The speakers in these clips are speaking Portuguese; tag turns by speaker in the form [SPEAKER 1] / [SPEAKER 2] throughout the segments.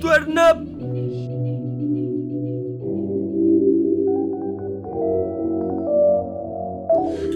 [SPEAKER 1] Turn up!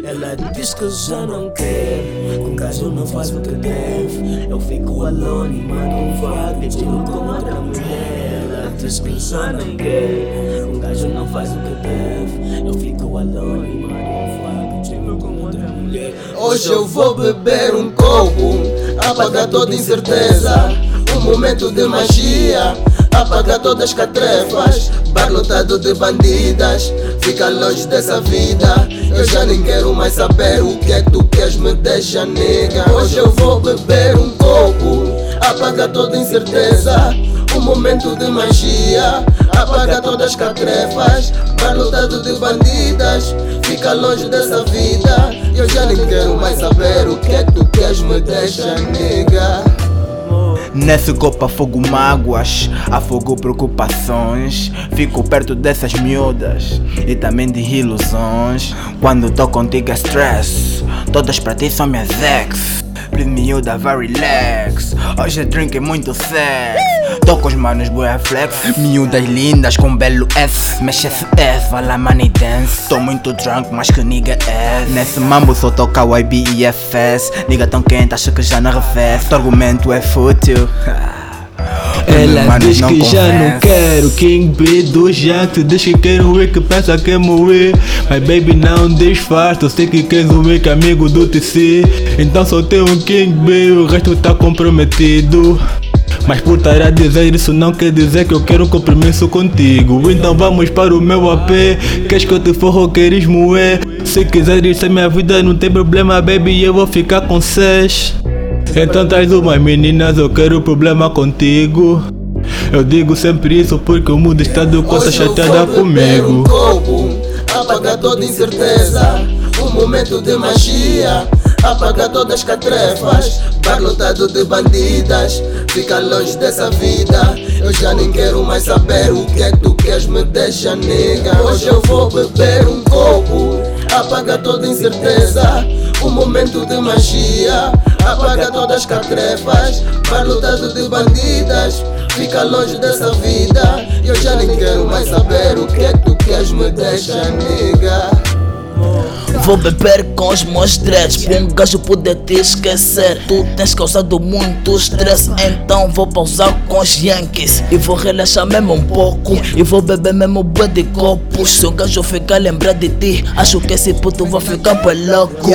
[SPEAKER 1] Ela diz que já não quer, com gajo não faz o que deve. Eu fico alone e mando um vago, estilo com outra mulher. Ela diz que já não quer, com gajo não faz o que deve. Eu fico alone e mando um vago, estilo com outra mulher.
[SPEAKER 2] Hoje eu vou beber um copo, apagar toda incerteza. Um momento de magia, apagar todas as catrefas. Bar lotado de bandidas, fica longe dessa vida. Eu já nem quero mais saber o que é que tu queres, me deixa nega. Hoje eu vou beber um copo, apagar toda incerteza. Momento de magia, apaga todas as catrefas. Bar lotado de bandidas, fica longe dessa vida. Eu já nem quero mais saber o que é que tu queres, me deixa nega.
[SPEAKER 3] Nesse copo afogo mágoas, afogo preocupações. Fico perto dessas miúdas e também de ilusões. Quando tô contigo é stress, todas pra ti são minhas ex. Miúda, vai relax. Hoje drink é muito sex. Tô com os manos boa flex. Miúdas lindas com belo S. Mexe esse S, vai lá money dance. Tô muito drunk, mas que nigga é. Nesse mambo só toca IB e FS. Nigga tão quente, acha que já não arrefece. Teu argumento é fútil.
[SPEAKER 4] Ela
[SPEAKER 3] Mano,
[SPEAKER 4] diz
[SPEAKER 3] não
[SPEAKER 4] que já não quero King B do Jack Diz que quer um que pensa que é moer Mas baby não disfarça Eu sei que queres um que é amigo do TC Então só tem um King B O resto tá comprometido mas por estar a dizer isso não quer dizer que eu quero um compromisso contigo Então vamos para o meu AP Queres que eu te forro queres moer? Se quiseres ser minha vida não tem problema baby Eu vou ficar com cês então traz umas meninas, eu quero problema contigo. Eu digo sempre isso porque o mundo está de
[SPEAKER 2] eu
[SPEAKER 4] chateada
[SPEAKER 2] um
[SPEAKER 4] comigo.
[SPEAKER 2] copo, apagar toda incerteza. Momento de magia, apagar todas as catrefas. Bar lotado de bandidas, fica longe dessa vida. Eu já nem quero mais saber o que é que tu queres, me deixa nega. Hoje eu vou beber um copo, apagar toda incerteza. Um momento de magia, apaga todas as catrefas. Bar lotado de bandidas, fica longe dessa vida. Eu já nem quero mais saber o que é que tu queres, me deixa nega.
[SPEAKER 1] Vou beber com os meus dreads. Pra um gajo poder te esquecer. Tu tens causado muito stress. Então vou pausar com os Yankees. E vou relaxar mesmo um pouco. E vou beber mesmo bué de copos Se o gajo ficar lembrar de ti Acho que esse puto vai ficar bué louco.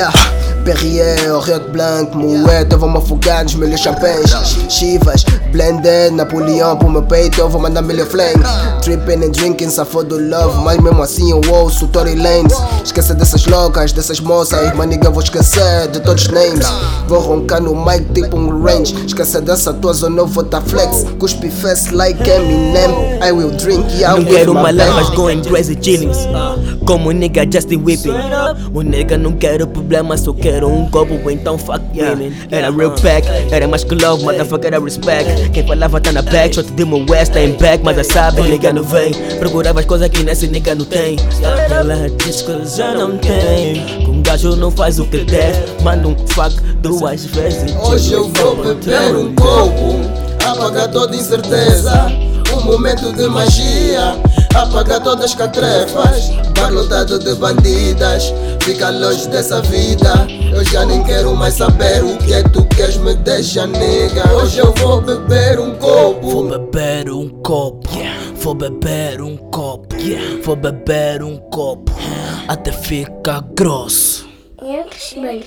[SPEAKER 2] Perrier, Oriente Blanc, Moët, eu vou me afogar nos melhores champanhes Chivas, Blended, Napoleão pro meu peito, eu vou mandar milho flame Tripping and drinking, safou do love, mas mesmo assim eu ouço Tory Lanez. Esqueça dessas loucas, dessas moças, mas nigga vou esquecer de todos os names. Vou roncar no mic tipo um range, esqueça dessa tua zona eu vou tá flex. Cuspe fast like Eminem, I will drink, yeah,
[SPEAKER 1] Não quero
[SPEAKER 2] band.
[SPEAKER 1] mas going crazy chillings Como nigga Justin Whipping O nigga não quero problema, só quero um copo Então fuck women. Era real pack, era mais que love, motherfucker era respect. Quem falava tá na back, shot de meu west, tá em back Mas já sabe, nigga não vem. Procurava as coisas que nesse nigga não tem. Ela diz que já não tem. Com gajo não faz o que der Manda um fuck duas vezes
[SPEAKER 2] Hoje eu vou beber um copo, apagar toda incerteza. Um momento de magia, apagar todas as catrefas. Bar lotado de bandidas, fica longe dessa vida. Eu já nem quero mais saber o que é que tu queres, me deixa nega. Hoje eu vou beber um
[SPEAKER 1] Vou
[SPEAKER 2] copo.
[SPEAKER 1] beber um copo, vou beber um copo, vou beber um copo, até ficar grosso.
[SPEAKER 5] X-Men.